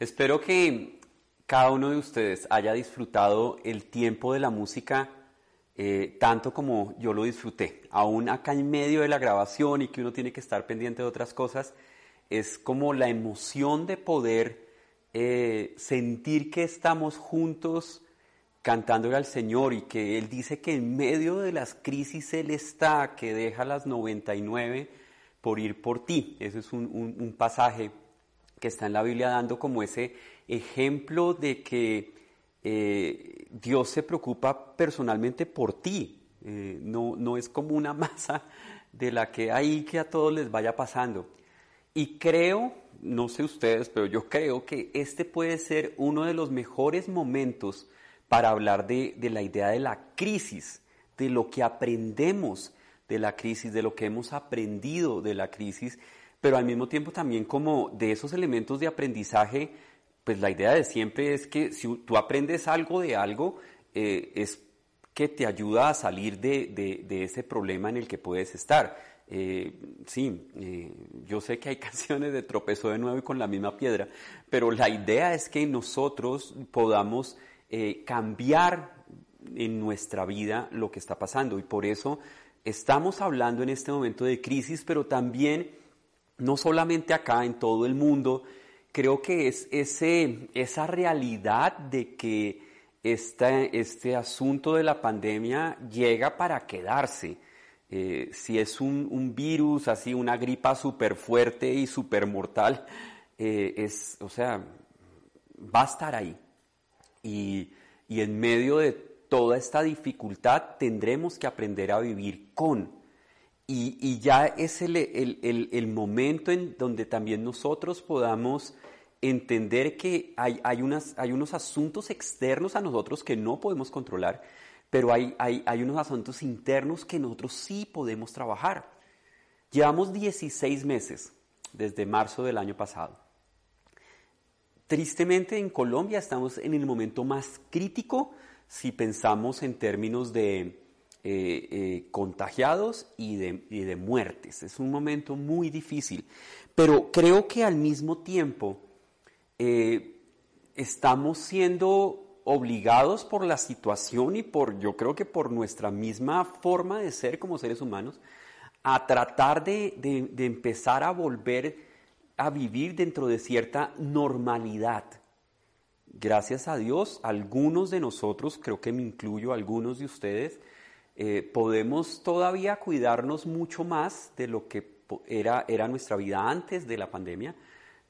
Espero que cada uno de ustedes haya disfrutado el tiempo de la música eh, tanto como yo lo disfruté. Aún acá en medio de la grabación y que uno tiene que estar pendiente de otras cosas, es como la emoción de poder eh, sentir que estamos juntos cantándole al Señor y que Él dice que en medio de las crisis Él está, que deja las 99 por ir por ti. Ese es un pasaje que está en la Biblia dando como ese ejemplo de que eh, Dios se preocupa personalmente por ti. Eh, no, no es como una masa de la que hay que a todos les vaya pasando. Y creo, no sé ustedes, pero yo creo que este puede ser uno de los mejores momentos para hablar de, de la idea de la crisis, de lo que aprendemos de la crisis, de lo que hemos aprendido de la crisis pero al mismo tiempo también como de esos elementos de aprendizaje, pues la idea de siempre es que si tú aprendes algo de algo, eh, es que te ayuda a salir de, ese problema en el que puedes estar. Eh, sí, eh, yo sé que hay canciones de tropezó de nuevo y con la misma piedra, pero la idea es que nosotros podamos cambiar en nuestra vida lo que está pasando y por eso estamos hablando en este momento de crisis, pero también no solamente acá, en todo el mundo, creo que es ese, esa realidad de que este asunto de la pandemia llega para quedarse. Eh, si es un, virus, así, una gripa súper fuerte y súper mortal, eh, es, o sea, va a estar ahí. Y, y en medio de toda esta dificultad tendremos que aprender a vivir con y, ya es el, momento en donde también nosotros podamos entender que hay, hay, unas, hay unos asuntos externos a nosotros que no podemos controlar, pero hay, hay, hay unos asuntos internos que nosotros sí podemos trabajar. Llevamos 16 meses desde marzo del año pasado. Tristemente en Colombia estamos en el momento más crítico si pensamos en términos de eh, eh, contagiados y de, muertes. Es un momento muy difícil, pero creo que al mismo tiempo eh, estamos siendo obligados por la situación y por, yo creo que por nuestra misma forma de ser como seres humanos, a tratar de, de empezar a volver a vivir dentro de cierta normalidad. Gracias a Dios, algunos de nosotros, creo que me incluyo, algunos de ustedes, eh, podemos todavía cuidarnos mucho más de lo que era, era nuestra vida antes de la pandemia,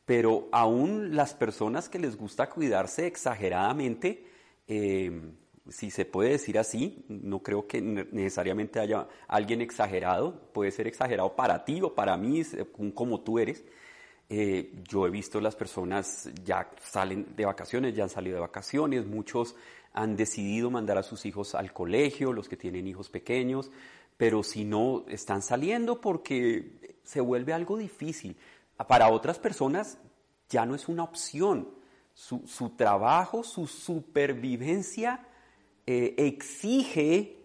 pero aún las personas que les gusta cuidarse exageradamente, eh, si se puede decir así, no creo que necesariamente haya alguien exagerado, puede ser exagerado para ti o para mí, como tú eres. Eh, yo he visto las personas ya salen de vacaciones, ya han salido de vacaciones, muchos han decidido mandar a sus hijos al colegio, los que tienen hijos pequeños, pero si no, están saliendo porque se vuelve algo difícil. Para otras personas ya no es una opción. Su, trabajo, su supervivencia eh, exige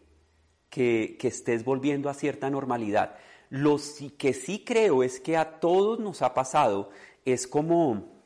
que, que estés volviendo a cierta normalidad. Lo que sí creo es que a todos nos ha pasado, es como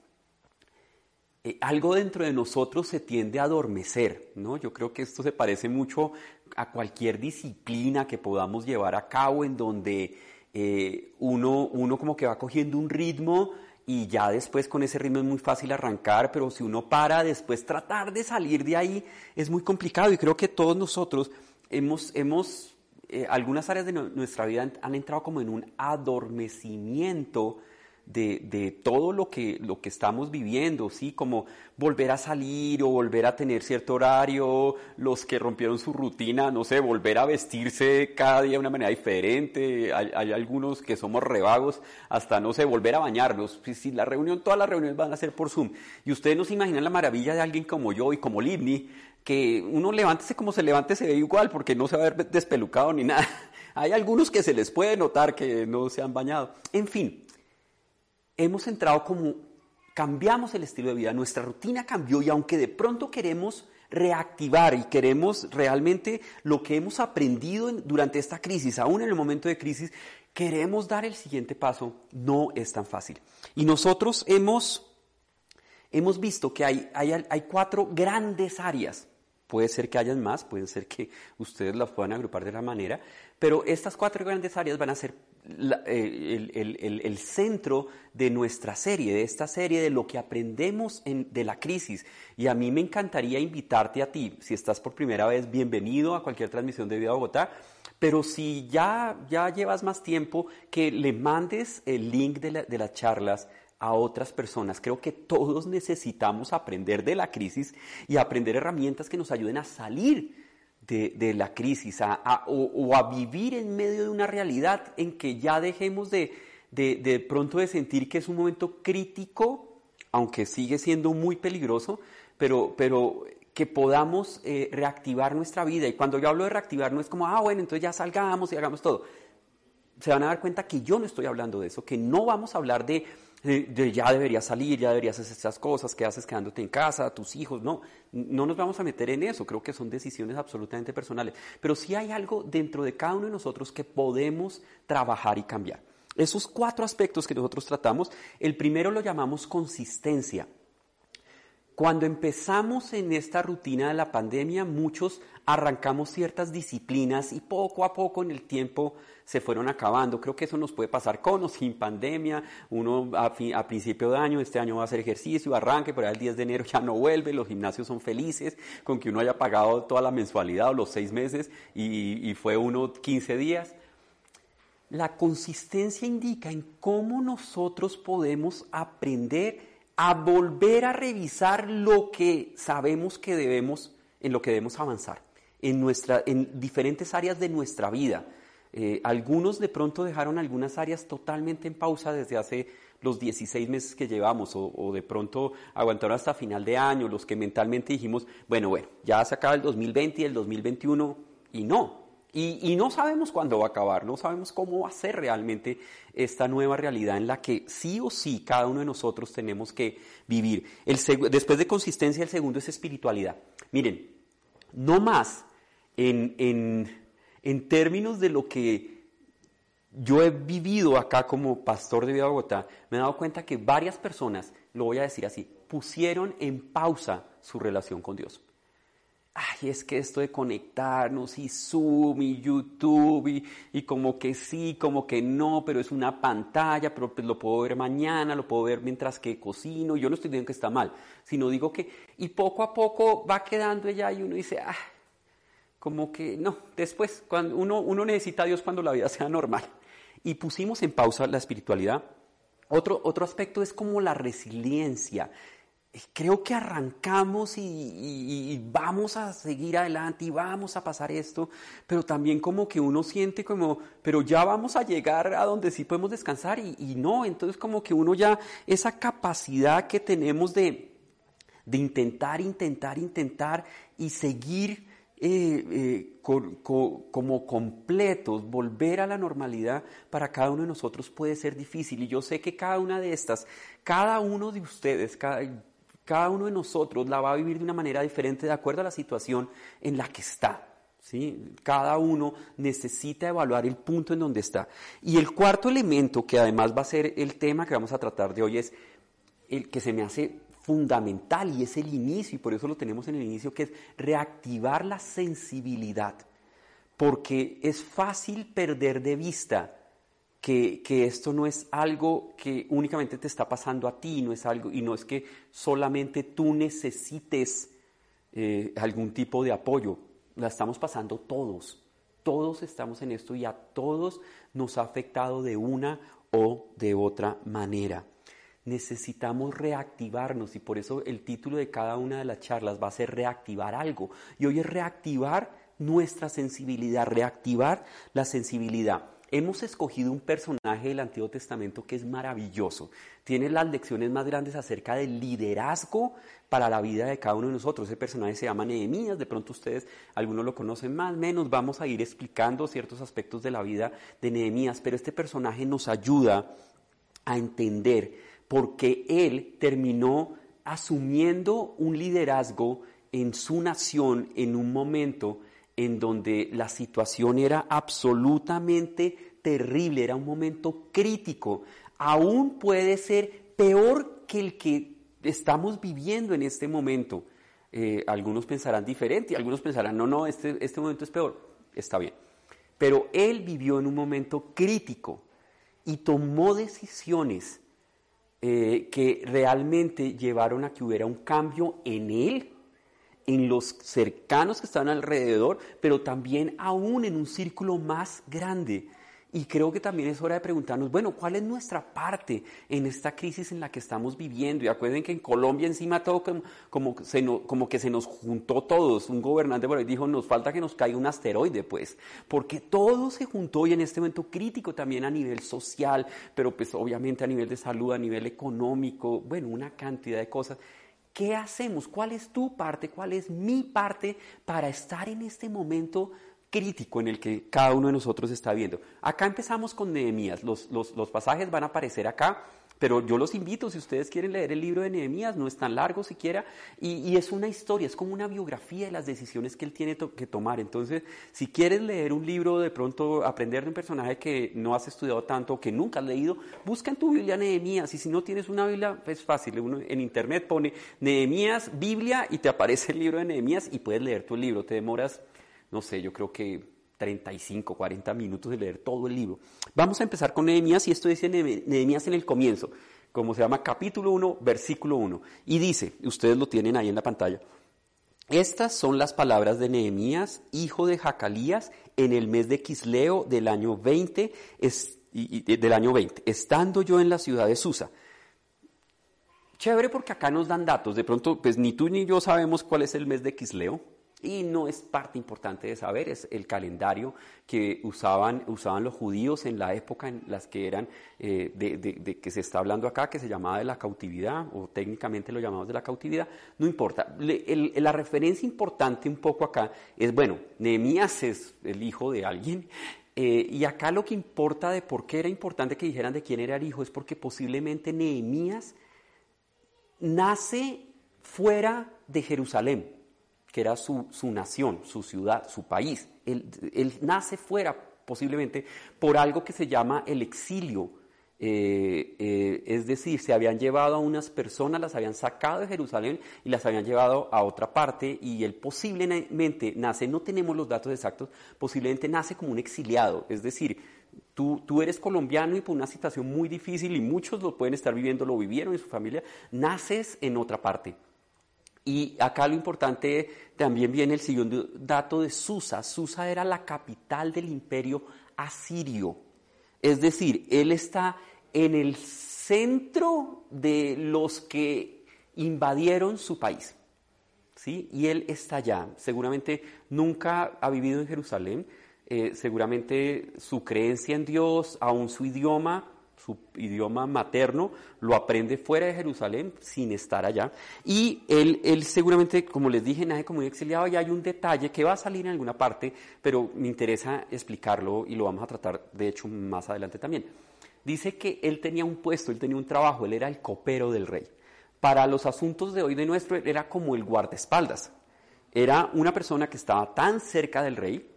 eh, algo dentro de nosotros se tiende a adormecer, ¿no? Yo creo que esto se parece mucho a cualquier disciplina que podamos llevar a cabo en donde eh, uno, uno como que va cogiendo un ritmo y ya después con ese ritmo es muy fácil arrancar, pero si uno para después tratar de salir de ahí es muy complicado y creo que todos nosotros hemos, hemos eh, algunas áreas de nuestra vida han entrado como en un adormecimiento de, todo lo que, lo que estamos viviendo, ¿sí? Como volver a salir o volver a tener cierto horario, los que rompieron su rutina, no sé, volver a vestirse cada día de una manera diferente, hay, algunos que somos revagos, hasta, no sé, volver a bañarnos, si, la reunión, todas las reuniones van a ser por Zoom, y ustedes no se imaginan la maravilla de alguien como yo y como Livni, que uno levántese como se levante se ve igual, porque no se va a ver despelucado ni nada. Hay algunos que se les puede notar que no se han bañado. En fin, hemos entrado como, cambiamos el estilo de vida, nuestra rutina cambió y aunque de pronto queremos reactivar y queremos realmente lo que hemos aprendido durante esta crisis, aún en el momento de crisis, queremos dar el siguiente paso, no es tan fácil. Y nosotros hemos hemos visto que hay, hay, hay cuatro grandes áreas Puede ser que hayan más, puede ser que ustedes las puedan agrupar de la manera, pero estas cuatro grandes áreas van a ser eh, el, centro de nuestra serie, de esta serie, de lo que aprendemos de la crisis. Y a mí me encantaría invitarte a ti, si estás por primera vez, bienvenido a cualquier transmisión de Vida Bogotá, pero si ya, ya llevas más tiempo, que le mandes el link de, de las charlas a otras personas. Creo que todos necesitamos aprender de la crisis y aprender herramientas que nos ayuden a salir de, la crisis o, a vivir en medio de una realidad en que ya dejemos de, de, pronto de sentir que es un momento crítico, aunque sigue siendo muy peligroso, pero, pero que podamos eh, reactivar nuestra vida. Y cuando yo hablo de reactivar no es como, ah, bueno, entonces ya salgamos y hagamos todo. Se van a dar cuenta que yo no estoy hablando de eso, que no vamos a hablar de de, ya deberías salir, ya deberías hacer estas cosas, ¿qué haces quedándote en casa, tus hijos? No, no nos vamos a meter en eso, creo que son decisiones absolutamente personales. Pero sí hay algo dentro de cada uno de nosotros que podemos trabajar y cambiar. Esos cuatro aspectos que nosotros tratamos, el primero lo llamamos consistencia. Cuando empezamos en esta rutina de la pandemia, muchos arrancamos ciertas disciplinas y poco a poco en el tiempo se fueron acabando. Creo que eso nos puede pasar con o sin pandemia. Uno a, principio de año, este año va a hacer ejercicio, arranque, pero el 10 de enero ya no vuelve. Los gimnasios son felices con que uno haya pagado toda la mensualidad o los seis meses y, y fue uno 15 días. La consistencia indica en cómo nosotros podemos aprender a volver a revisar lo que sabemos que debemos, en lo que debemos avanzar, en, nuestra, en diferentes áreas de nuestra vida. Eh, algunos de pronto dejaron algunas áreas totalmente en pausa desde hace los 16 meses que llevamos o, o, de pronto aguantaron hasta final de año, los que mentalmente dijimos, bueno, bueno, ya se acaba el 2020 y el 2021 y no, y, no sabemos cuándo va a acabar, no sabemos cómo va a ser realmente esta nueva realidad en la que sí o sí cada uno de nosotros tenemos que vivir. Después de consistencia, el segundo es espiritualidad. Miren, no más en, en, términos de lo que yo he vivido acá como pastor de Vida Bogotá, me he dado cuenta que varias personas, lo voy a decir así, pusieron en pausa su relación con Dios ay, es que esto de conectarnos y Zoom y YouTube y, como que sí, como que no, pero es una pantalla, pero pues lo puedo ver mañana, lo puedo ver mientras que cocino, yo no estoy diciendo que está mal, sino digo que, y poco a poco va quedando ella y uno dice, ah, como que no, después, cuando uno, uno necesita a Dios cuando la vida sea normal. Y pusimos en pausa la espiritualidad. Otro, otro aspecto es como la resiliencia, creo que arrancamos y, vamos a seguir adelante y vamos a pasar esto, pero también como que uno siente como, pero ya vamos a llegar a donde sí podemos descansar y, no, entonces como que uno ya, esa capacidad que tenemos de, de intentar, intentar, intentar y seguir eh, eh, como completos, volver a la normalidad para cada uno de nosotros puede ser difícil. Y yo sé que cada una de estas, cada uno de ustedes, cada, cada uno de nosotros la va a vivir de una manera diferente de acuerdo a la situación en la que está. ¿sí? Cada uno necesita evaluar el punto en donde está. Y el cuarto elemento, que además va a ser el tema que vamos a tratar de hoy, es el que se me hace fundamental y es el inicio, y por eso lo tenemos en el inicio, que es reactivar la sensibilidad. Porque es fácil perder de vista que, esto no es algo que únicamente te está pasando a ti, no es algo, y no es que solamente tú necesites eh, algún tipo de apoyo, la estamos pasando todos, todos estamos en esto y a todos nos ha afectado de una o de otra manera. Necesitamos reactivarnos y por eso el título de cada una de las charlas va a ser reactivar algo. Y hoy es reactivar nuestra sensibilidad, reactivar la sensibilidad. Hemos escogido un personaje del Antiguo Testamento que es maravilloso. Tiene las lecciones más grandes acerca del liderazgo para la vida de cada uno de nosotros. Ese personaje se llama Nehemías. De pronto ustedes, algunos lo conocen más, menos. Vamos a ir explicando ciertos aspectos de la vida de Nehemías. Pero este personaje nos ayuda a entender por qué él terminó asumiendo un liderazgo en su nación en un momento en donde la situación era absolutamente terrible, era un momento crítico. Aún puede ser peor que el que estamos viviendo en este momento. Eh, algunos pensarán diferente, algunos pensarán, no, no, este, este momento es peor. Está bien. Pero él vivió en un momento crítico y tomó decisiones eh, que realmente llevaron a que hubiera un cambio en él, en los cercanos que estaban alrededor, pero también aún en un círculo más grande. Y creo que también es hora de preguntarnos, bueno, ¿cuál es nuestra parte en esta crisis en la que estamos viviendo? Y acuerden que en Colombia encima todo como, como, como que se nos juntó todos. Un gobernante por ahí dijo, nos falta que nos caiga un asteroide, pues, porque todo se juntó y en este momento crítico también a nivel social, pero pues obviamente a nivel de salud, a nivel económico, bueno, una cantidad de cosas. ¿Qué hacemos? ¿Cuál es tu parte? ¿Cuál es mi parte para estar en este momento crítico en el que cada uno de nosotros está viendo. Acá empezamos con Nehemías, los, los, pasajes van a aparecer acá, pero yo los invito, si ustedes quieren leer el libro de Nehemías, no es tan largo siquiera, y, es una historia, es como una biografía de las decisiones que él tiene que tomar. Entonces, si quieres leer un libro, de pronto aprender de un personaje que no has estudiado tanto, que nunca has leído, busca en tu Biblia Nehemías, y si no tienes una Biblia, es fácil, uno en internet pone Nehemías, Biblia, y te aparece el libro de Nehemías, y puedes leer tu libro, te demoras no sé, yo creo que 35, 40 minutos de leer todo el libro. Vamos a empezar con Nehemías y esto dice Nehemías en el comienzo, como se llama capítulo 1, versículo 1. Y dice, ustedes lo tienen ahí en la pantalla, estas son las palabras de Nehemías, hijo de Jacalías, en el mes de Quisleo del año 20, del año 20, estando yo en la ciudad de Susa. Chévere porque acá nos dan datos, de pronto pues ni tú ni yo sabemos cuál es el mes de Quisleo, y no es parte importante de saber, es el calendario que usaban, usaban los judíos en la época en las que eran, eh, de, que se está hablando acá, que se llamaba de la cautividad, o técnicamente lo llamamos de la cautividad, no importa. la referencia importante un poco acá es, bueno, Nehemías es el hijo de alguien, eh, y acá lo que importa de por qué era importante que dijeran de quién era el hijo es porque posiblemente Nehemías nace fuera de Jerusalén que era su, nación, su ciudad, su país. Él, nace fuera posiblemente por algo que se llama el exilio. Eh, eh, es decir, se habían llevado a unas personas, las habían sacado de Jerusalén y las habían llevado a otra parte y él posiblemente nace, no tenemos los datos exactos, posiblemente nace como un exiliado, es decir, tú, tú eres colombiano y por una situación muy difícil y muchos lo pueden estar viviendo, lo vivieron en su familia, naces en otra parte. Y acá lo importante también viene el siguiente dato de Susa. Susa era la capital del imperio asirio. Es decir, él está en el centro de los que invadieron su país. ¿sí? Y él está allá. Seguramente nunca ha vivido en Jerusalén. Eh, seguramente su creencia en Dios, aún su idioma, su idioma materno, lo aprende fuera de Jerusalén sin estar allá. Y él, él seguramente, como les dije, nace como un exiliado y hay un detalle que va a salir en alguna parte, pero me interesa explicarlo y lo vamos a tratar, de hecho, más adelante también. Dice que él tenía un puesto, él tenía un trabajo, él era el copero del rey. Para los asuntos de hoy de nuestro, era como el guardaespaldas. Era una persona que estaba tan cerca del rey,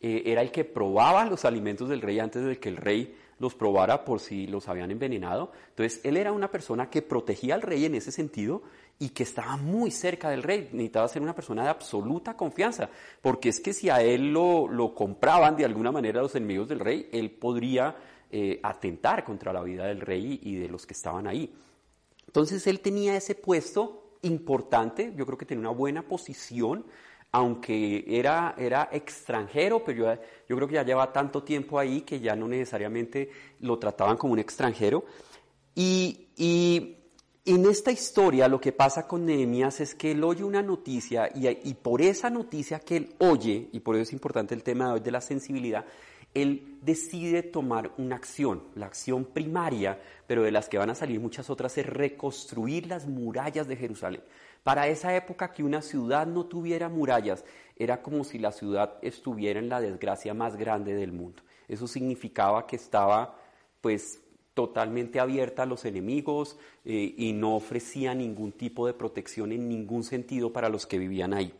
eh, era el que probaba los alimentos del rey antes de que el rey los probara por si los habían envenenado. Entonces, él era una persona que protegía al rey en ese sentido y que estaba muy cerca del rey. Necesitaba ser una persona de absoluta confianza, porque es que si a él lo, lo compraban de alguna manera los enemigos del rey, él podría eh, atentar contra la vida del rey y de los que estaban ahí. Entonces, él tenía ese puesto importante, yo creo que tenía una buena posición, aunque era, era extranjero, pero yo, yo, creo que ya lleva tanto tiempo ahí que ya no necesariamente lo trataban como un extranjero. Y, y en esta historia lo que pasa con Nehemías es que él oye una noticia y, y, por esa noticia que él oye, y por eso es importante el tema de hoy de la sensibilidad, él decide tomar una acción, la acción primaria, pero de las que van a salir muchas otras, es reconstruir las murallas de Jerusalén. Para esa época que una ciudad no tuviera murallas era como si la ciudad estuviera en la desgracia más grande del mundo. Eso significaba que estaba pues totalmente abierta a los enemigos eh, y no ofrecía ningún tipo de protección en ningún sentido para los que vivían ahí.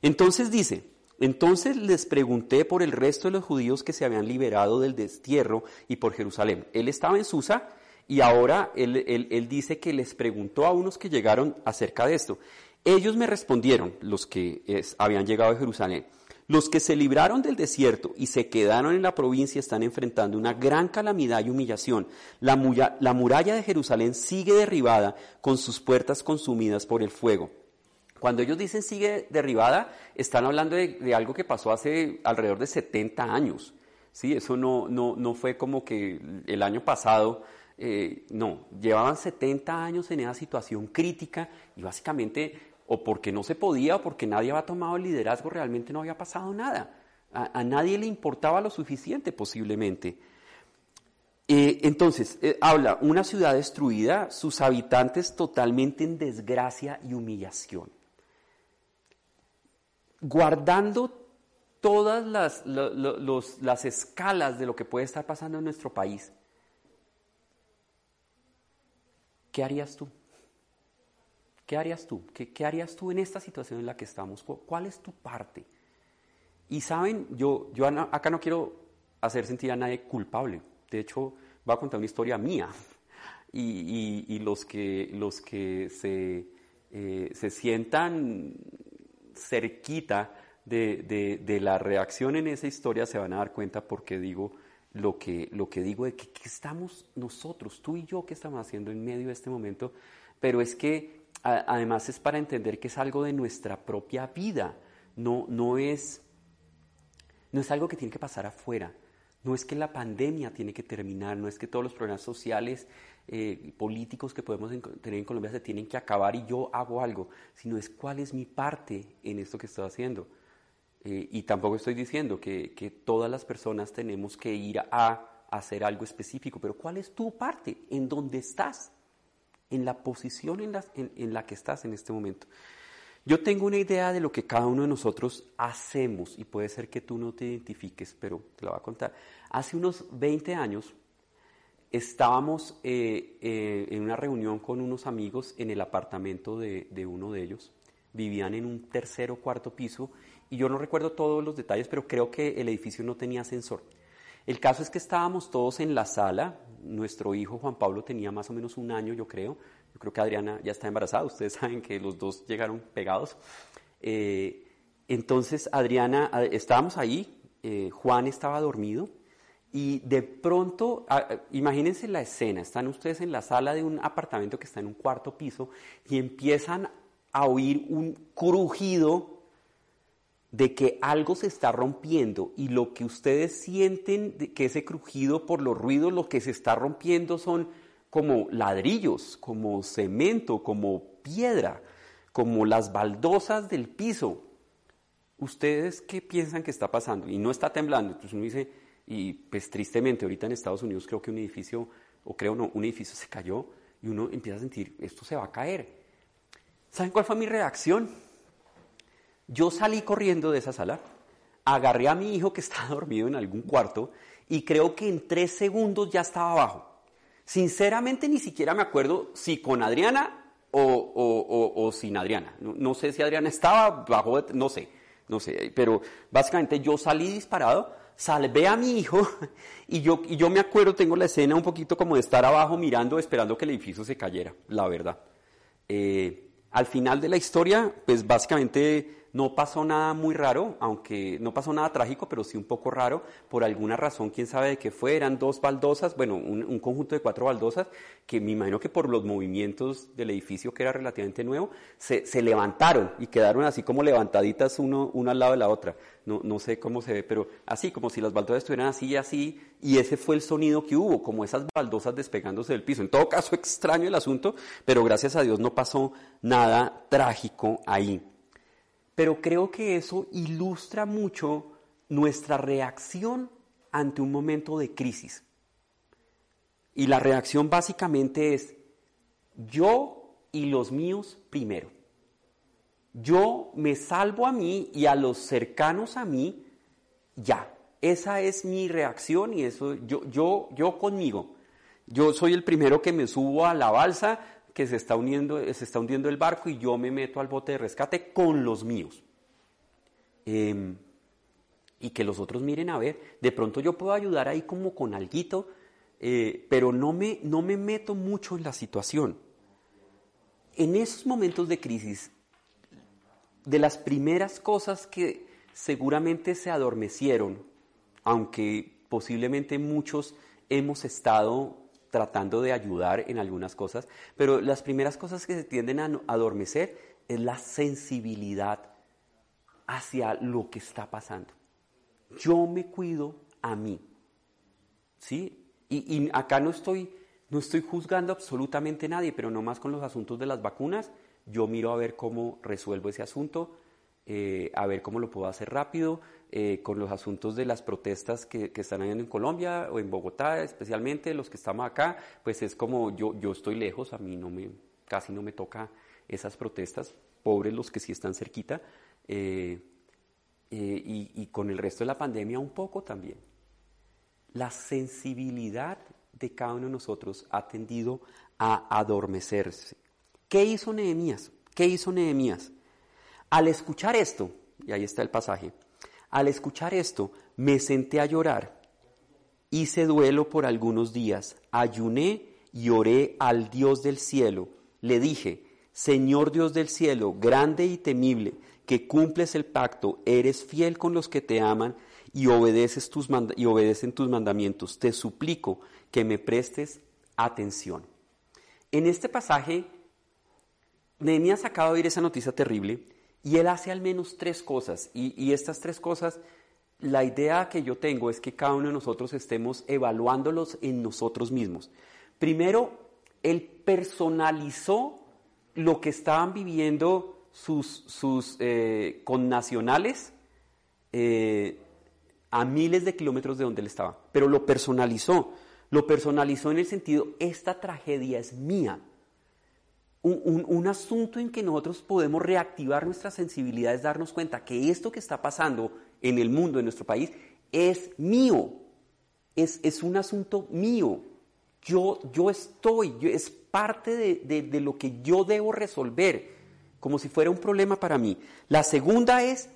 Entonces dice, entonces les pregunté por el resto de los judíos que se habían liberado del destierro y por Jerusalén. Él estaba en Susa Y ahora él, dice que les preguntó a unos que llegaron acerca de esto. Ellos me respondieron, los que habían llegado de Jerusalén, los que se libraron del desierto y se quedaron en la provincia están enfrentando una gran calamidad y humillación. La, muralla de Jerusalén sigue derribada con sus puertas consumidas por el fuego. Cuando ellos dicen sigue derribada, están hablando de, algo que pasó hace alrededor de 70 años. ¿sí? Eso no, no, no fue como que el año pasado, eh, no, llevaban 70 años en esa situación crítica y básicamente o porque no se podía o porque nadie había tomado el liderazgo, realmente no había pasado nada. A, nadie le importaba lo suficiente posiblemente. Eh, entonces, eh, habla, una ciudad destruida, sus habitantes totalmente en desgracia y humillación. Guardando todas las, las escalas de lo que puede estar pasando en nuestro país, ¿qué harías tú? ¿Qué harías tú? ¿Qué, harías tú en esta situación en la que estamos? ¿Cuál es tu parte? Y saben, yo, yo acá no quiero hacer sentir a nadie culpable. De hecho, voy a contar una historia mía. Y, los que, los que se, eh, se sientan cerquita de, de, la reacción en esa historia se van a dar cuenta porque digo lo que, lo que digo de que, estamos nosotros, tú y yo, que estamos haciendo en medio de este momento. Pero es que además es para entender que es algo de nuestra propia vida, no, no, es, no es algo que tiene que pasar afuera, no es que la pandemia tiene que terminar, no es que todos los problemas sociales eh, políticos que podemos tener en Colombia se tienen que acabar y yo hago algo, sino es cuál es mi parte en esto que estoy haciendo. Eh, y tampoco estoy diciendo que, todas las personas tenemos que ir a hacer algo específico, pero ¿cuál es tu parte? ¿En dónde estás? en la posición en la, que estás en este momento. Yo tengo una idea de lo que cada uno de nosotros hacemos y puede ser que tú no te identifiques, pero te lo voy a contar. Hace unos 20 años estábamos eh, eh, en una reunión con unos amigos en el apartamento de, de, uno de ellos. Vivían en un tercer o cuarto piso y yo no recuerdo todos los detalles, pero creo que el edificio no tenía ascensor. El caso es que estábamos todos en la sala, nuestro hijo Juan Pablo tenía más o menos un año, yo creo. Yo creo que Adriana ya está embarazada. Ustedes saben que los dos llegaron pegados. Eh, entonces, Adriana, estábamos ahí, eh, Juan estaba dormido y de pronto, imagínense la escena, están ustedes en la sala de un apartamento que está en un cuarto piso y empiezan a oír un crujido de que algo se está rompiendo y lo que ustedes sienten que ese crujido por los ruidos, lo que se está rompiendo son como ladrillos, como cemento, como piedra, como las baldosas del piso. ¿Ustedes qué piensan que está pasando? Y no está temblando. Entonces uno dice, y pues tristemente ahorita en Estados Unidos creo que un edificio, o creo no, un edificio se cayó y uno empieza a sentir, esto se va a caer. ¿Saben cuál fue mi reacción? Yo salí corriendo de esa sala, agarré a mi hijo que estaba dormido en algún cuarto y creo que en tres segundos ya estaba abajo. Sinceramente ni siquiera me acuerdo si con Adriana o, sin Adriana. No, sé si Adriana estaba bajo, no sé, no sé, pero básicamente yo salí disparado, salvé a mi hijo y yo, y yo me acuerdo, tengo la escena un poquito como de estar abajo mirando, esperando que el edificio se cayera, la verdad. Eh, al final de la historia, pues básicamente no pasó nada muy raro, aunque no pasó nada trágico, pero sí un poco raro. Por alguna razón, quién sabe de qué fue. Eran dos baldosas, bueno, un, conjunto de cuatro baldosas, que me imagino que por los movimientos del edificio, que era relativamente nuevo, se, levantaron y quedaron así como levantaditas uno, una al lado de la otra. No, no sé cómo se ve, pero así, como si las baldosas estuvieran así y así. Y ese fue el sonido que hubo, como esas baldosas despegándose del piso. En todo caso, extraño el asunto, pero gracias a Dios no pasó nada trágico ahí. Pero creo que eso ilustra mucho nuestra reacción ante un momento de crisis. Y la reacción básicamente es yo y los míos primero. Yo me salvo a mí y a los cercanos a mí, ya. Esa es mi reacción y eso yo yo yo conmigo. Yo soy el primero que me subo a la balsa, que se está, se está hundiendo el barco y yo me meto al bote de rescate con los míos. Em, y que los otros miren a ver, de pronto yo puedo ayudar ahí como con alguito, eh, pero no me, no me meto mucho en la situación. En esos momentos de crisis, de las primeras cosas que seguramente se adormecieron, aunque posiblemente muchos hemos estado tratando de ayudar en algunas cosas, pero las primeras cosas que se tienden a adormecer es la sensibilidad hacia lo que está pasando. Yo me cuido a mí. ¿Sí? Y, acá no estoy, no estoy juzgando absolutamente a nadie, pero no más con los asuntos de las vacunas. Yo miro a ver cómo resuelvo ese asunto, eh, a ver cómo lo puedo hacer rápido, eh, con los asuntos de las protestas que, están habiendo en Colombia o en Bogotá, especialmente los que estamos acá, pues es como yo, yo estoy lejos, a mí no me, casi no me toca esas protestas, pobres los que sí están cerquita, eh, y, y con el resto de la pandemia un poco también la sensibilidad de cada uno de nosotros ha tendido a adormecerse. ¿Qué hizo Nehemías? ¿Qué hizo Nehemías? Al escuchar esto, y ahí está el pasaje, al escuchar esto me senté a llorar, hice duelo por algunos días, ayuné y oré al Dios del cielo. Le dije, Señor Dios del cielo, grande y temible, que cumples el pacto, eres fiel con los que te aman y, obedeces tus y obedecen tus mandamientos. Te suplico que me prestes atención. En este pasaje, Nehemías acaba de oír esa noticia terrible y él hace al menos tres cosas. Y, estas tres cosas, la idea que yo tengo es que cada uno de nosotros estemos evaluándolos en nosotros mismos. Primero, él personalizó lo que estaban viviendo sus, sus eh, connacionales eh, a miles de kilómetros de donde él estaba, pero lo personalizó. Lo personalizó en el sentido, esta tragedia es mía. Un, asunto en que nosotros podemos reactivar nuestra sensibilidad es darnos cuenta que esto que está pasando en el mundo, en nuestro país, es mío. Es, es un asunto mío. Yo, yo estoy, es parte de, de lo que yo debo resolver, como si fuera un problema para mí. La segunda es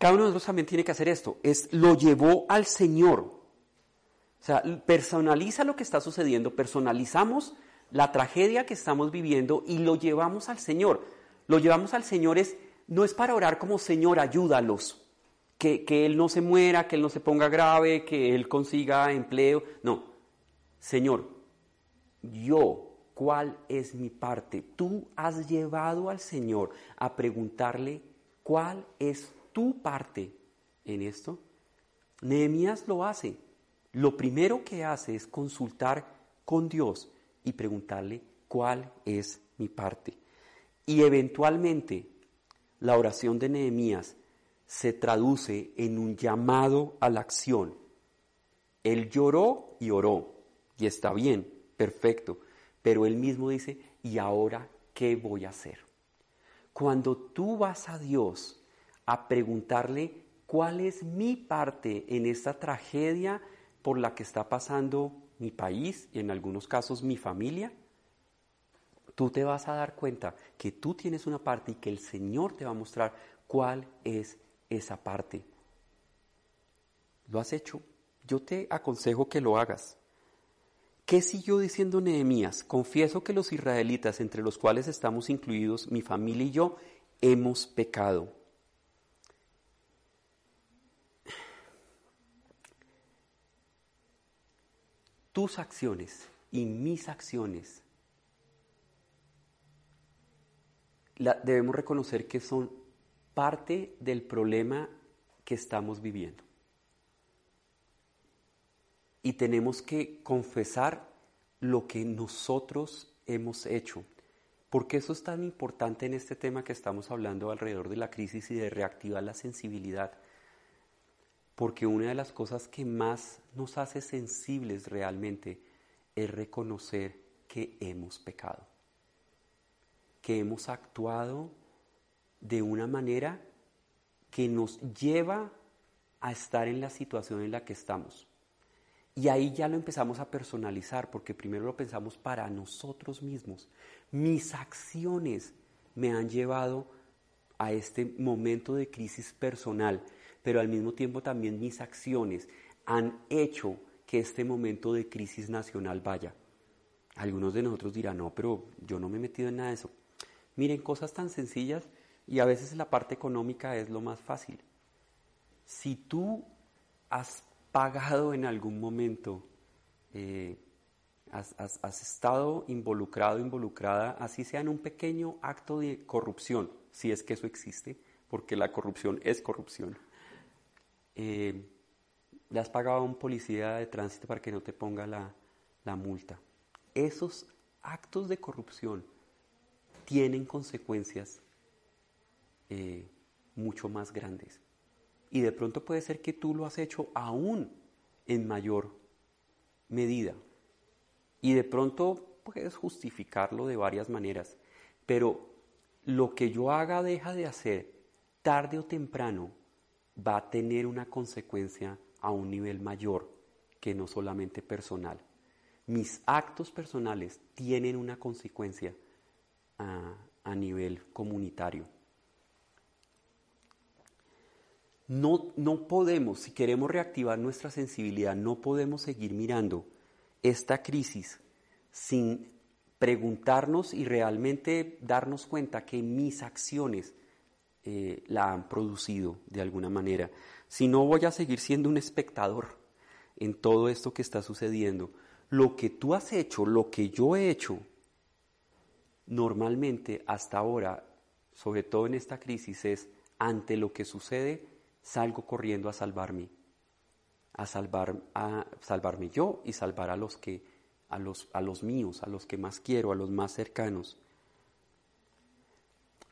cada uno de nosotros también tiene que hacer esto, es lo llevó al Señor. O sea, personaliza lo que está sucediendo, personalizamos la tragedia que estamos viviendo y lo llevamos al Señor. Lo llevamos al Señor es, no es para orar como Señor, ayúdalos, que, que Él no se muera, que Él no se ponga grave, que Él consiga empleo. No, Señor, yo, ¿cuál es mi parte? Tú has llevado al Señor a preguntarle cuál es tu parte en esto? Nehemías lo hace. Lo primero que hace es consultar con Dios y preguntarle cuál es mi parte. Y eventualmente la oración de Nehemías se traduce en un llamado a la acción. Él lloró y oró, y está bien, perfecto, pero él mismo dice, ¿y ahora qué voy a hacer? Cuando tú vas a Dios a preguntarle cuál es mi parte en esta tragedia por la que está pasando mi país y en algunos casos mi familia, tú te vas a dar cuenta que tú tienes una parte y que el Señor te va a mostrar cuál es esa parte. ¿Lo has hecho? Yo te aconsejo que lo hagas. ¿Qué siguió diciendo Nehemías? Confieso que los israelitas, entre los cuales estamos incluidos, mi familia y yo, hemos pecado. Tus acciones y mis acciones debemos reconocer que son parte del problema que estamos viviendo. Y tenemos que confesar lo que nosotros hemos hecho. porque eso es tan importante en este tema que estamos hablando alrededor de la crisis y de reactivar la sensibilidad? Porque una de las cosas que más nos hace sensibles realmente es reconocer que hemos pecado, que hemos actuado de una manera que nos lleva a estar en la situación en la que estamos. Y ahí ya lo empezamos a personalizar, porque primero lo pensamos para nosotros mismos. Mis acciones me han llevado a este momento de crisis personal pero al mismo tiempo también mis acciones han hecho que este momento de crisis nacional vaya. Algunos de nosotros dirán, no, pero yo no me he metido en nada de eso. Miren, cosas tan sencillas y a veces la parte económica es lo más fácil. Si tú has pagado en algún momento, eh, has, has, estado involucrado, involucrada, así sea en un pequeño acto de corrupción, si es que eso existe, porque la corrupción es corrupción. Eh, le has pagado a un policía de tránsito para que no te ponga la, multa. Esos actos de corrupción tienen consecuencias eh, mucho más grandes. Y de pronto puede ser que tú lo has hecho aún en mayor medida. Y de pronto puedes justificarlo de varias maneras. Pero lo que yo haga deja de hacer, tarde o temprano, va a tener una consecuencia a un nivel mayor que no solamente personal. Mis actos personales tienen una consecuencia a, a nivel comunitario. No, no podemos, si queremos reactivar nuestra sensibilidad, no podemos seguir mirando esta crisis sin preguntarnos y realmente darnos cuenta que mis acciones eh, la han producido de alguna manera. Si no voy a seguir siendo un espectador en todo esto que está sucediendo, lo que tú has hecho, lo que yo he hecho, normalmente hasta ahora, sobre todo en esta crisis, es ante lo que sucede, salgo corriendo a salvarme, a, a salvarme yo y salvar a los que, a los, a los míos, a los que más quiero, a los más cercanos.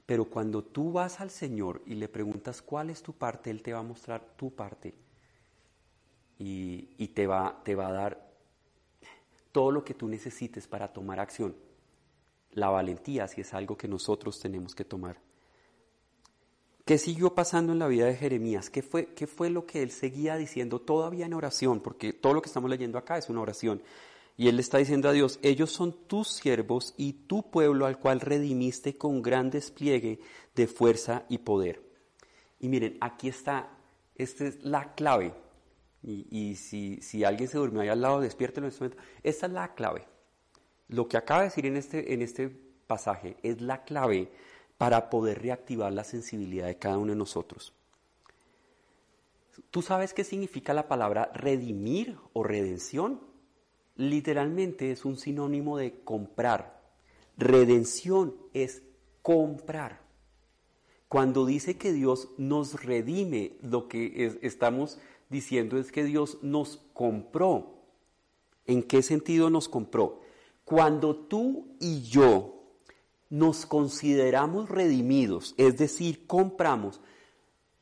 Pero cuando tú vas al Señor y le preguntas cuál es tu parte, Él te va a mostrar tu parte y, y te, va, te va a dar todo lo que tú necesites para tomar acción. La valentía, si es algo que nosotros tenemos que tomar. ¿Qué siguió pasando en la vida de Jeremías? ¿Qué fue, ¿Qué fue lo que él seguía diciendo todavía en oración? Porque todo lo que estamos leyendo acá es una oración. Y él le está diciendo a Dios, ellos son tus siervos y tu pueblo al cual redimiste con gran despliegue de fuerza y poder. Y miren, aquí está, esta es la clave. Y, si, si, alguien se durmió ahí al lado, despiértelo en este momento. Esta es la clave. Lo que acaba de decir en este, en este pasaje es la clave para poder reactivar la sensibilidad de cada uno de nosotros. ¿Tú sabes qué significa la palabra redimir o redención? Literalmente es un sinónimo de comprar. Redención es comprar. Cuando dice que Dios nos redime, lo que estamos diciendo es que Dios nos compró. ¿En qué sentido nos compró? Cuando tú y yo nos consideramos redimidos, es decir, compramos,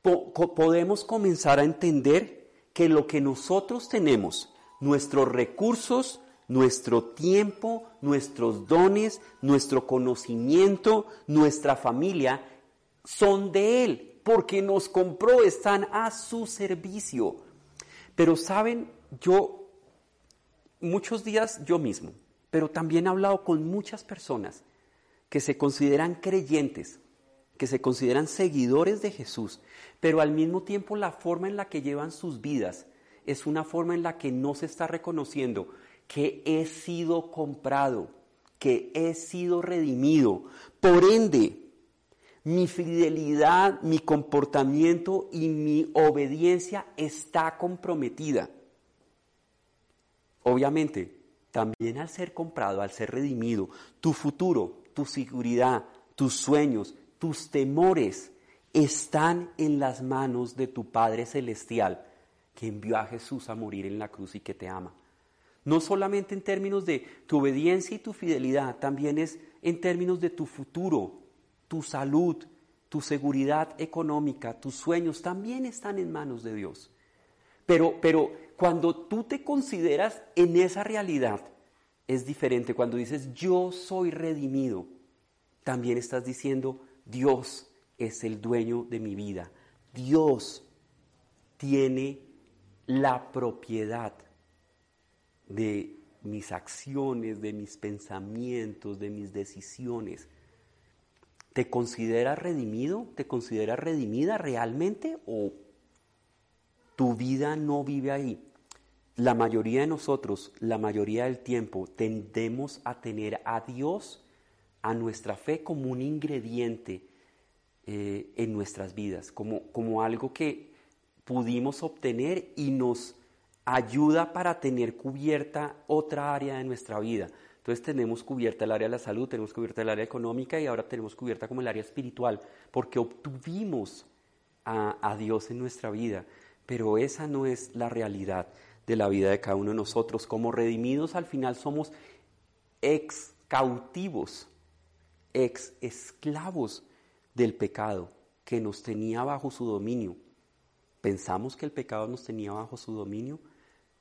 podemos comenzar a entender que lo que nosotros tenemos, nuestros recursos, nuestro tiempo, nuestros dones, nuestro conocimiento, nuestra familia, son de Él, porque nos compró, están a su servicio. Pero saben, yo muchos días yo mismo, pero también he hablado con muchas personas que se consideran creyentes, que se consideran seguidores de Jesús, pero al mismo tiempo la forma en la que llevan sus vidas es una forma en la que no se está reconociendo que he sido comprado, que he sido redimido. Por ende, mi fidelidad, mi comportamiento y mi obediencia está comprometida. Obviamente, también al ser comprado, al ser redimido, tu futuro, tu seguridad, tus sueños, tus temores están en las manos de tu Padre Celestial que envió a Jesús a morir en la cruz y que te ama. No solamente en términos de tu obediencia y tu fidelidad, también es en términos de tu futuro, tu salud, tu seguridad económica, tus sueños, también están en manos de Dios. Pero, pero cuando tú te consideras en esa realidad, es diferente. Cuando dices yo soy redimido, también estás diciendo Dios es el dueño de mi vida. Dios tiene la propiedad de mis acciones, de mis pensamientos, de mis decisiones. ¿Te consideras redimido? ¿Te consideras redimida realmente o tu vida no vive ahí? la mayoría de nosotros, la mayoría del tiempo, tendemos a tener a Dios, a nuestra fe como un ingrediente eh, en nuestras vidas, como, como algo que pudimos obtener y nos ayuda para tener cubierta otra área de nuestra vida. Entonces tenemos cubierta el área de la salud, tenemos cubierta el área económica y ahora tenemos cubierta como el área espiritual, porque obtuvimos a, a Dios en nuestra vida. Pero esa no es la realidad de la vida de cada uno de nosotros. Como redimidos al final somos ex cautivos, ex esclavos del pecado que nos tenía bajo su dominio. ¿Pensamos que el pecado nos tenía bajo su dominio?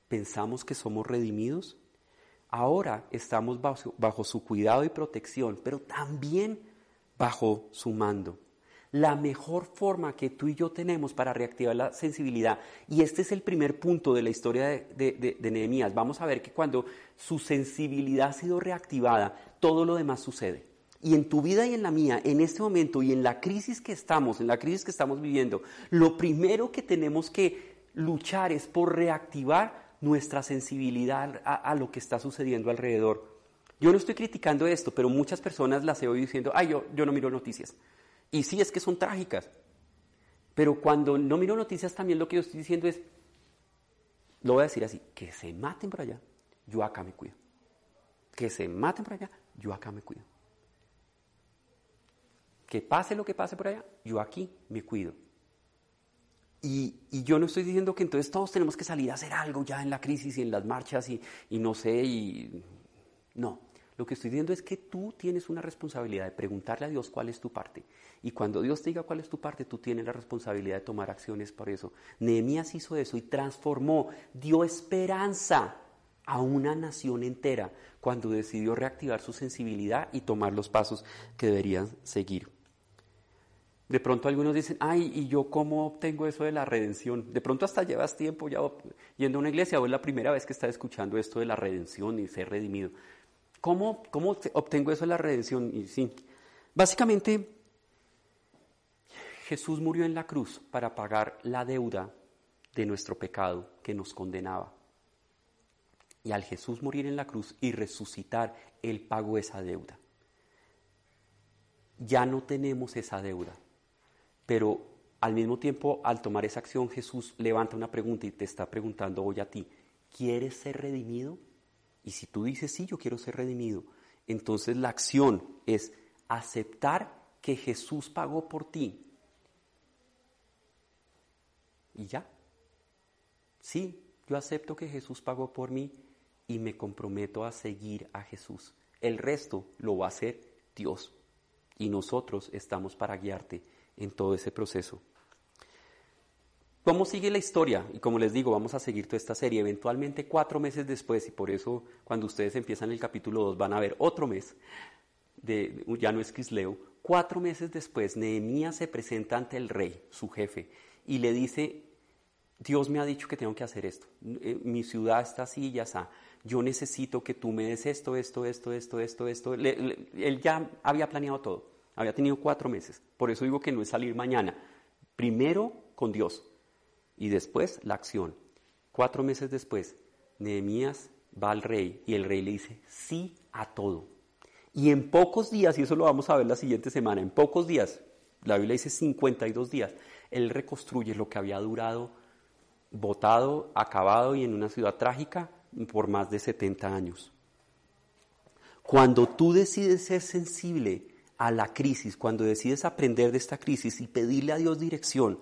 ¿Pensamos que somos redimidos? Ahora estamos bajo, su cuidado y protección, pero también bajo su mando. La mejor forma que tú y yo tenemos para reactivar la sensibilidad, y este es el primer punto de la historia de, de Nehemías, vamos a ver que cuando su sensibilidad ha sido reactivada, todo lo demás sucede. Y en tu vida y en la mía, en este momento y en la crisis que estamos, en la crisis que estamos viviendo, lo primero que tenemos que luchar es por reactivar nuestra sensibilidad a, lo que está sucediendo alrededor. Yo no estoy criticando esto, pero muchas personas las he oído diciendo, ay, yo, yo no miro noticias. Y sí, es que son trágicas. Pero cuando no miro noticias, también lo que yo estoy diciendo es, lo voy a decir así, que se maten por allá, yo acá me cuido. Que se maten por allá, yo acá me cuido. Que pase lo que pase por allá, yo aquí me cuido. Y, yo no estoy diciendo que entonces todos tenemos que salir a hacer algo ya en la crisis y en las marchas y, y no sé, y no. Lo que estoy diciendo es que tú tienes una responsabilidad de preguntarle a Dios cuál es tu parte. Y cuando Dios te diga cuál es tu parte, tú tienes la responsabilidad de tomar acciones por eso. Nehemías hizo eso y transformó, dio esperanza a una nación entera cuando decidió reactivar su sensibilidad y tomar los pasos que deberían seguir. De pronto algunos dicen, ay, ¿y yo cómo obtengo eso de la redención? De pronto hasta llevas tiempo ya yendo a una iglesia o es la primera vez que estás escuchando esto de la redención y ser redimido. ¿Cómo, cómo obtengo eso de la redención? Y sí, básicamente Jesús murió en la cruz para pagar la deuda de nuestro pecado que nos condenaba. Y al Jesús morir en la cruz y resucitar, Él pagó esa deuda. Ya no tenemos esa deuda pero al mismo tiempo, al tomar esa acción, Jesús levanta una pregunta y te está preguntando hoy a ti, ¿quieres ser redimido? Y si tú dices, sí, yo quiero ser redimido, entonces la acción es aceptar que Jesús pagó por ti. Y ya. Sí, yo acepto que Jesús pagó por mí y me comprometo a seguir a Jesús. El resto lo va a hacer Dios. Y nosotros estamos para guiarte en todo ese proceso. ¿Cómo sigue la historia? Y como les digo, vamos a seguir toda esta serie. Eventualmente cuatro meses después, y por eso cuando ustedes empiezan el capítulo 2 van a ver otro mes, de, ya no es Quisleo, cuatro meses después Nehemías se presenta ante el rey, su jefe, y le dice, Dios me ha dicho que tengo que hacer esto, eh, mi ciudad está así y ya está, yo necesito que tú me des esto, esto, esto, esto, esto, esto. él ya había planeado todo. Había tenido cuatro meses. Por eso digo que no es salir mañana. Primero con Dios y después la acción. Cuatro meses después, Nehemías va al rey y el rey le dice sí a todo. Y en pocos días, y eso lo vamos a ver la siguiente semana, en pocos días, la Biblia dice 52 días, él reconstruye lo que había durado, botado, acabado y en una ciudad trágica por más de 70 años. Cuando tú decides ser sensible a la crisis, cuando decides aprender de esta crisis y pedirle a Dios dirección,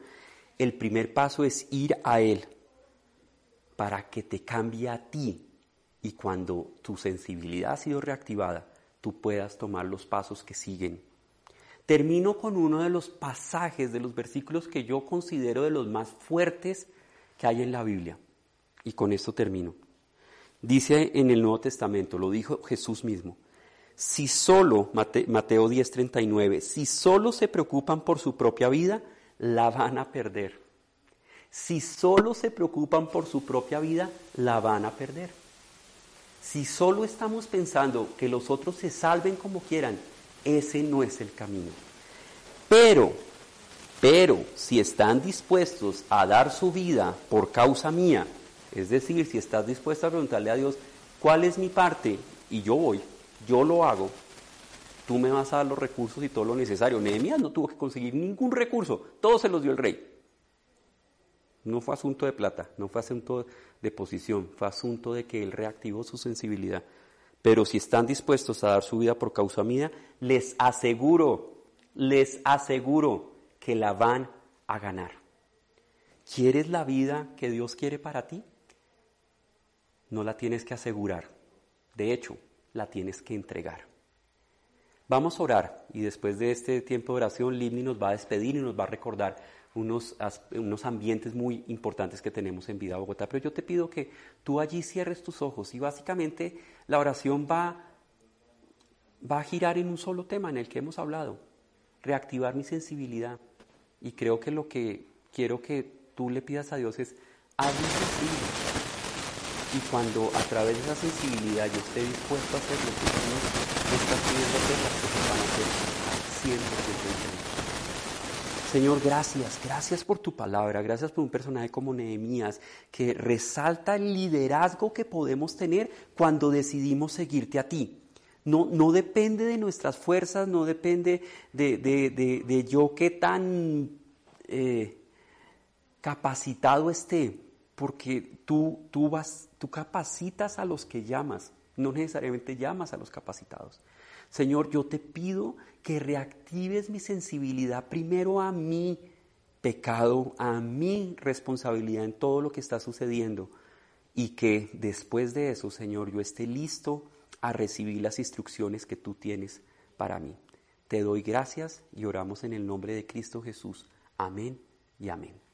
el primer paso es ir a Él para que te cambie a ti y cuando tu sensibilidad ha sido reactivada, tú puedas tomar los pasos que siguen. Termino con uno de los pasajes de los versículos que yo considero de los más fuertes que hay en la Biblia. Y con esto termino. Dice en el Nuevo Testamento, lo dijo Jesús mismo, si solo, Mateo 10:39, si solo se preocupan por su propia vida, la van a perder. Si solo se preocupan por su propia vida, la van a perder. Si solo estamos pensando que los otros se salven como quieran, ese no es el camino. Pero, pero, si están dispuestos a dar su vida por causa mía Es decir, si estás dispuesto a preguntarle a Dios, ¿cuál es mi parte? Y yo voy, yo lo hago, tú me vas a dar los recursos y todo lo necesario. Nehemías no tuvo que conseguir ningún recurso, todo se los dio el rey. No fue asunto de plata, no fue asunto de posición, fue asunto de que él reactivó su sensibilidad. Pero si están dispuestos a dar su vida por causa mía, les aseguro, les aseguro que la van a ganar. ¿Quieres la vida que Dios quiere para ti? No la tienes que asegurar. De hecho, la tienes que entregar. Vamos a orar y después de este tiempo de oración, Livni nos va a despedir y nos va a recordar unos, unos ambientes muy importantes que tenemos en Vida Bogotá. Pero yo te pido que tú allí cierres tus ojos y básicamente la oración va, va a girar en un solo tema en el que hemos hablado, reactivar mi sensibilidad. Y creo que lo que quiero que tú le pidas a Dios es, hazme sensible. Y cuando a través de esa sensibilidad yo esté dispuesto a hacer lo que tú estás pidiendo hacer, las cosas van a ser 100% diferentes. Señor, gracias, gracias por tu palabra, gracias por un personaje como Nehemías que resalta el liderazgo que podemos tener cuando decidimos seguirte a ti. No, no depende de nuestras fuerzas, no depende de, de, de, de yo qué tan eh, capacitado esté, porque tú, tú, vas, tú capacitas a los que llamas no necesariamente llamas a los capacitados. Señor, yo te pido que reactives mi sensibilidad primero a mi pecado, a mi responsabilidad en todo lo que está sucediendo y que después de eso, Señor, yo esté listo a recibir las instrucciones que tú tienes para mí. Te doy gracias y oramos en el nombre de Cristo Jesús. Amén y amén.